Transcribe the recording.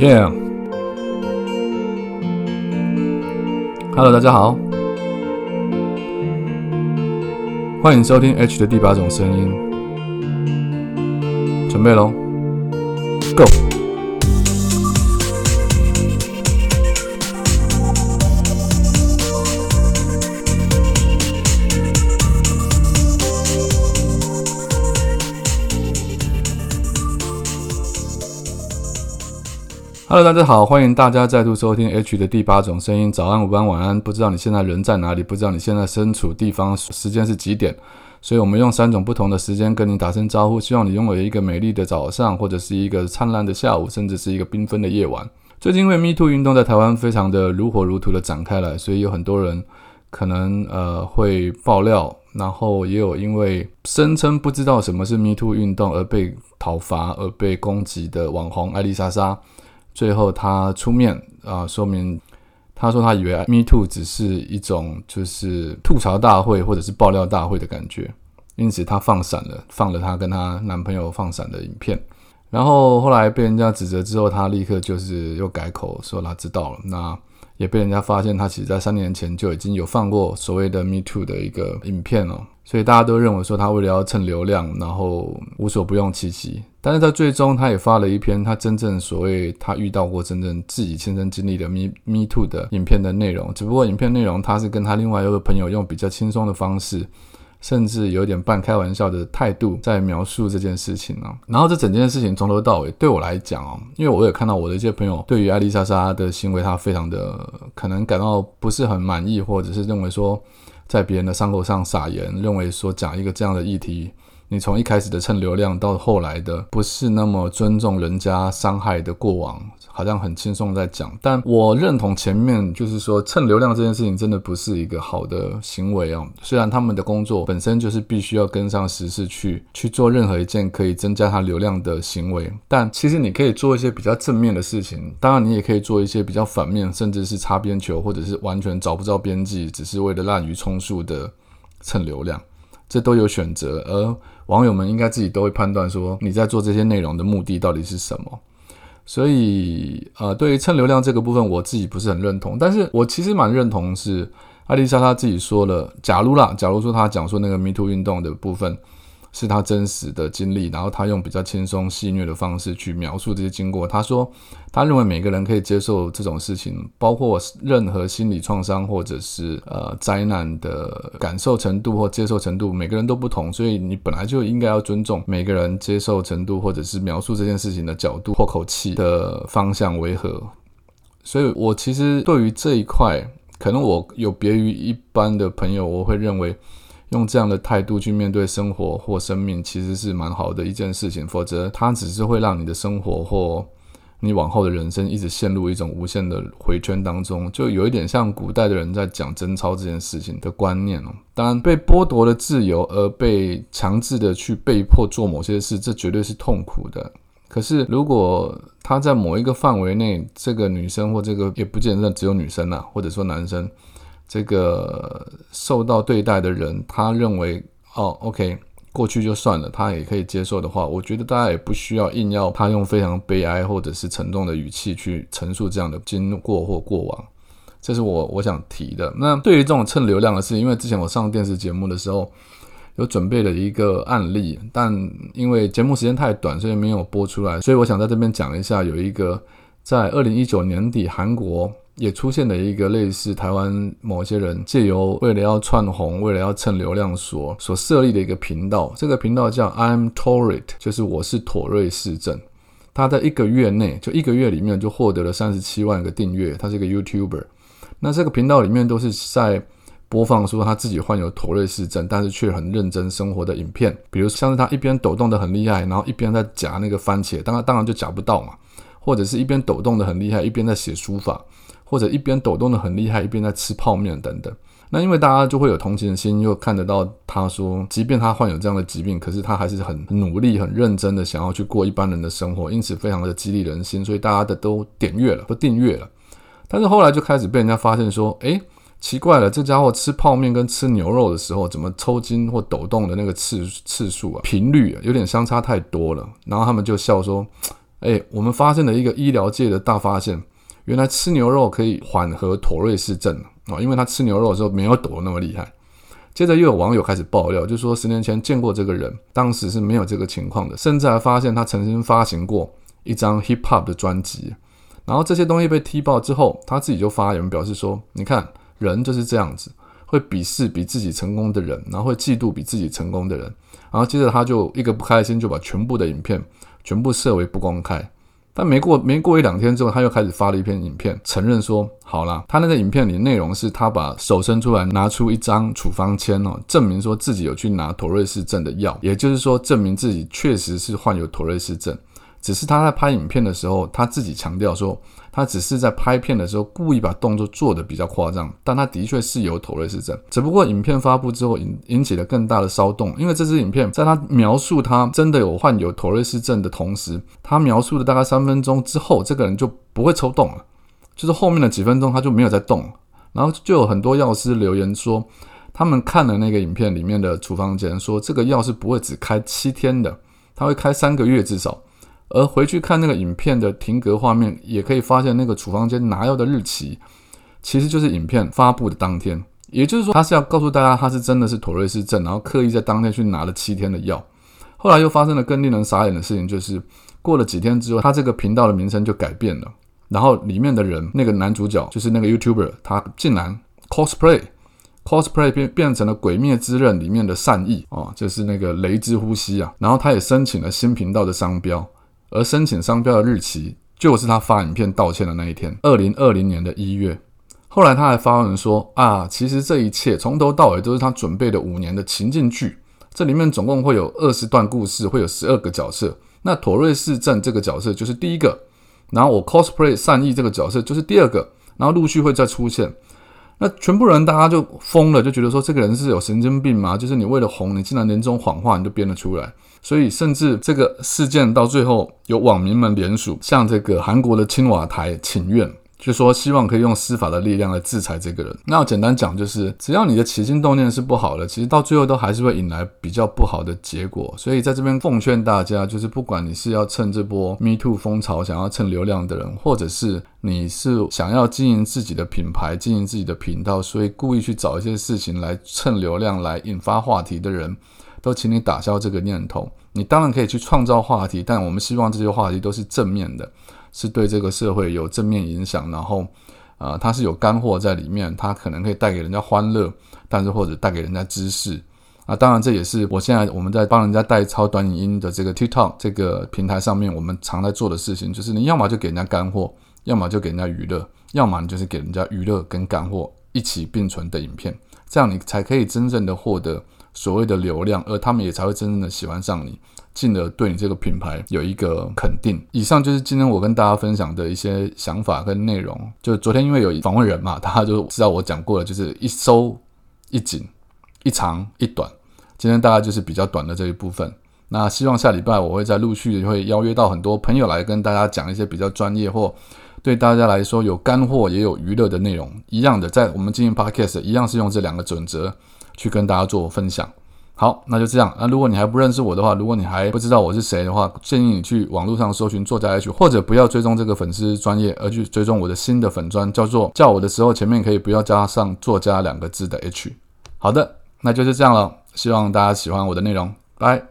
Yeah. Hello，大家好，欢迎收听 H 的第八种声音。准备喽，Go！Hello，大家好，欢迎大家再度收听 H 的第八种声音。早安、午安、晚安，不知道你现在人在哪里，不知道你现在身处地方时间是几点，所以我们用三种不同的时间跟你打声招呼，希望你拥有一个美丽的早上，或者是一个灿烂的下午，甚至是一个缤纷的夜晚。最近因为 Me Too 运动在台湾非常的如火如荼的展开来，所以有很多人可能呃会爆料，然后也有因为声称不知道什么是 Me Too 运动而被讨伐而被攻击的网红艾丽莎莎。最后，他出面啊，说明他说他以为 Me Too 只是一种就是吐槽大会或者是爆料大会的感觉，因此他放闪了，放了她跟她男朋友放闪的影片。然后后来被人家指责之后，他立刻就是又改口说他知道了。那也被人家发现，他其实在三年前就已经有放过所谓的 Me Too 的一个影片了。所以大家都认为说他为了要蹭流量，然后无所不用其极。但是在最终，他也发了一篇他真正所谓他遇到过真正自己亲身经历的 Me Me Too 的影片的内容。只不过影片内容他是跟他另外一个朋友用比较轻松的方式，甚至有点半开玩笑的态度在描述这件事情呢。然后这整件事情从头到尾对我来讲哦，因为我也看到我的一些朋友对于艾丽莎莎的行为，他非常的可能感到不是很满意，或者是认为说。在别人的伤口上撒盐，认为说讲一个这样的议题，你从一开始的蹭流量到后来的不是那么尊重人家伤害的过往。好像很轻松在讲，但我认同前面就是说蹭流量这件事情真的不是一个好的行为啊。虽然他们的工作本身就是必须要跟上时事去去做任何一件可以增加他流量的行为，但其实你可以做一些比较正面的事情。当然，你也可以做一些比较反面，甚至是擦边球，或者是完全找不着边际，只是为了滥竽充数的蹭流量，这都有选择。而网友们应该自己都会判断说，你在做这些内容的目的到底是什么。所以，呃，对于蹭流量这个部分，我自己不是很认同。但是我其实蛮认同是艾丽莎她自己说了，假如啦，假如说她讲说那个 Me Too 运动的部分。是他真实的经历，然后他用比较轻松戏谑的方式去描述这些经过。他说，他认为每个人可以接受这种事情，包括任何心理创伤或者是呃灾难的感受程度或接受程度，每个人都不同，所以你本来就应该要尊重每个人接受程度或者是描述这件事情的角度或口气的方向为何。所以我其实对于这一块，可能我有别于一般的朋友，我会认为。用这样的态度去面对生活或生命，其实是蛮好的一件事情。否则，它只是会让你的生活或你往后的人生一直陷入一种无限的回圈当中，就有一点像古代的人在讲贞操这件事情的观念哦。当然，被剥夺了自由而被强制的去被迫做某些事，这绝对是痛苦的。可是，如果他在某一个范围内，这个女生或这个也不见得只有女生呐，或者说男生。这个受到对待的人，他认为哦，OK，过去就算了，他也可以接受的话，我觉得大家也不需要硬要他用非常悲哀或者是沉重的语气去陈述这样的经过或过往，这是我我想提的。那对于这种蹭流量的事，因为之前我上电视节目的时候有准备了一个案例，但因为节目时间太短，所以没有播出来，所以我想在这边讲一下，有一个在二零一九年底韩国。也出现了一个类似台湾某些人借由为了要串红、为了要蹭流量所所设立的一个频道，这个频道叫 I'm Torrit，就是我是妥瑞市政。他在一个月内，就一个月里面就获得了三十七万个订阅。他是一个 YouTuber。那这个频道里面都是在播放说他自己患有妥瑞氏症，但是却很认真生活的影片，比如像是他一边抖动的很厉害，然后一边在夹那个番茄，当然当然就夹不到嘛，或者是一边抖动的很厉害，一边在写书法。或者一边抖动的很厉害，一边在吃泡面等等。那因为大家就会有同情心，又看得到他说，即便他患有这样的疾病，可是他还是很努力、很认真的想要去过一般人的生活，因此非常的激励人心，所以大家的都点阅了，都订阅了。但是后来就开始被人家发现说，诶，奇怪了，这家伙吃泡面跟吃牛肉的时候，怎么抽筋或抖动的那个次次数啊、频率啊，有点相差太多了。然后他们就笑说。哎，我们发现了一个医疗界的大发现，原来吃牛肉可以缓和妥瑞氏症啊，因为他吃牛肉的时候没有抖那么厉害。接着又有网友开始爆料，就说十年前见过这个人，当时是没有这个情况的，甚至还发现他曾经发行过一张 hip hop 的专辑。然后这些东西被踢爆之后，他自己就发言表示说：“你看，人就是这样子，会鄙视比自己成功的人，然后会嫉妒比自己成功的人。”然后接着他就一个不开心，就把全部的影片全部设为不公开。但没过没过一两天之后，他又开始发了一篇影片，承认说：“好啦，他那个影片里内容是他把手伸出来，拿出一张处方签哦，证明说自己有去拿妥瑞氏症的药，也就是说，证明自己确实是患有妥瑞氏症。只是他在拍影片的时候，他自己强调说。”他只是在拍片的时候故意把动作做得比较夸张，但他的确是有妥瑞氏症，只不过影片发布之后引引起了更大的骚动，因为这支影片在他描述他真的有患有妥瑞氏症的同时，他描述的大概三分钟之后，这个人就不会抽动了，就是后面的几分钟他就没有再动，然后就有很多药师留言说，他们看了那个影片里面的处方间，说这个药是不会只开七天的，他会开三个月至少。而回去看那个影片的停格画面，也可以发现那个处方间拿药的日期，其实就是影片发布的当天。也就是说，他是要告诉大家他是真的是妥瑞氏症，然后刻意在当天去拿了七天的药。后来又发生了更令人傻眼的事情，就是过了几天之后，他这个频道的名称就改变了，然后里面的人那个男主角就是那个 YouTuber，他竟然 cosplay cosplay 变变成了《鬼灭之刃》里面的善意哦，就是那个雷之呼吸啊。然后他也申请了新频道的商标。而申请商标的日期就是他发影片道歉的那一天，二零二零年的一月。后来他还发文说：“啊，其实这一切从头到尾都是他准备的五年的情境剧，这里面总共会有二十段故事，会有十二个角色。那妥瑞氏症这个角色就是第一个，然后我 cosplay 善意这个角色就是第二个，然后陆续会再出现。”那全部人大家就疯了，就觉得说这个人是有神经病吗？就是你为了红，你竟然连这种谎话你都编得出来。所以甚至这个事件到最后，有网民们联署向这个韩国的青瓦台请愿。就说希望可以用司法的力量来制裁这个人。那简单讲就是，只要你的起心动念是不好的，其实到最后都还是会引来比较不好的结果。所以在这边奉劝大家，就是不管你是要趁这波 Me Too 风潮想要蹭流量的人，或者是你是想要经营自己的品牌、经营自己的频道，所以故意去找一些事情来蹭流量、来引发话题的人，都请你打消这个念头。你当然可以去创造话题，但我们希望这些话题都是正面的。是对这个社会有正面影响，然后，呃，它是有干货在里面，它可能可以带给人家欢乐，但是或者带给人家知识，啊，当然这也是我现在我们在帮人家代抄短影音的这个 TikTok 这个平台上面，我们常在做的事情，就是你要么就给人家干货，要么就给人家娱乐，要么你就是给人家娱乐跟干货一起并存的影片，这样你才可以真正的获得所谓的流量，而他们也才会真正的喜欢上你。进而对你这个品牌有一个肯定。以上就是今天我跟大家分享的一些想法跟内容。就昨天因为有访问人嘛，大家就知道我讲过了，就是一收一紧，一长一短。今天大概就是比较短的这一部分。那希望下礼拜我会再陆续会邀约到很多朋友来跟大家讲一些比较专业或对大家来说有干货也有娱乐的内容。一样的，在我们经营 podcast 一样是用这两个准则去跟大家做分享。好，那就这样。那如果你还不认识我的话，如果你还不知道我是谁的话，建议你去网络上搜寻作家 H，或者不要追踪这个粉丝专业，而去追踪我的新的粉专，叫做叫我的时候前面可以不要加上作家两个字的 H。好的，那就是这样了。希望大家喜欢我的内容，拜。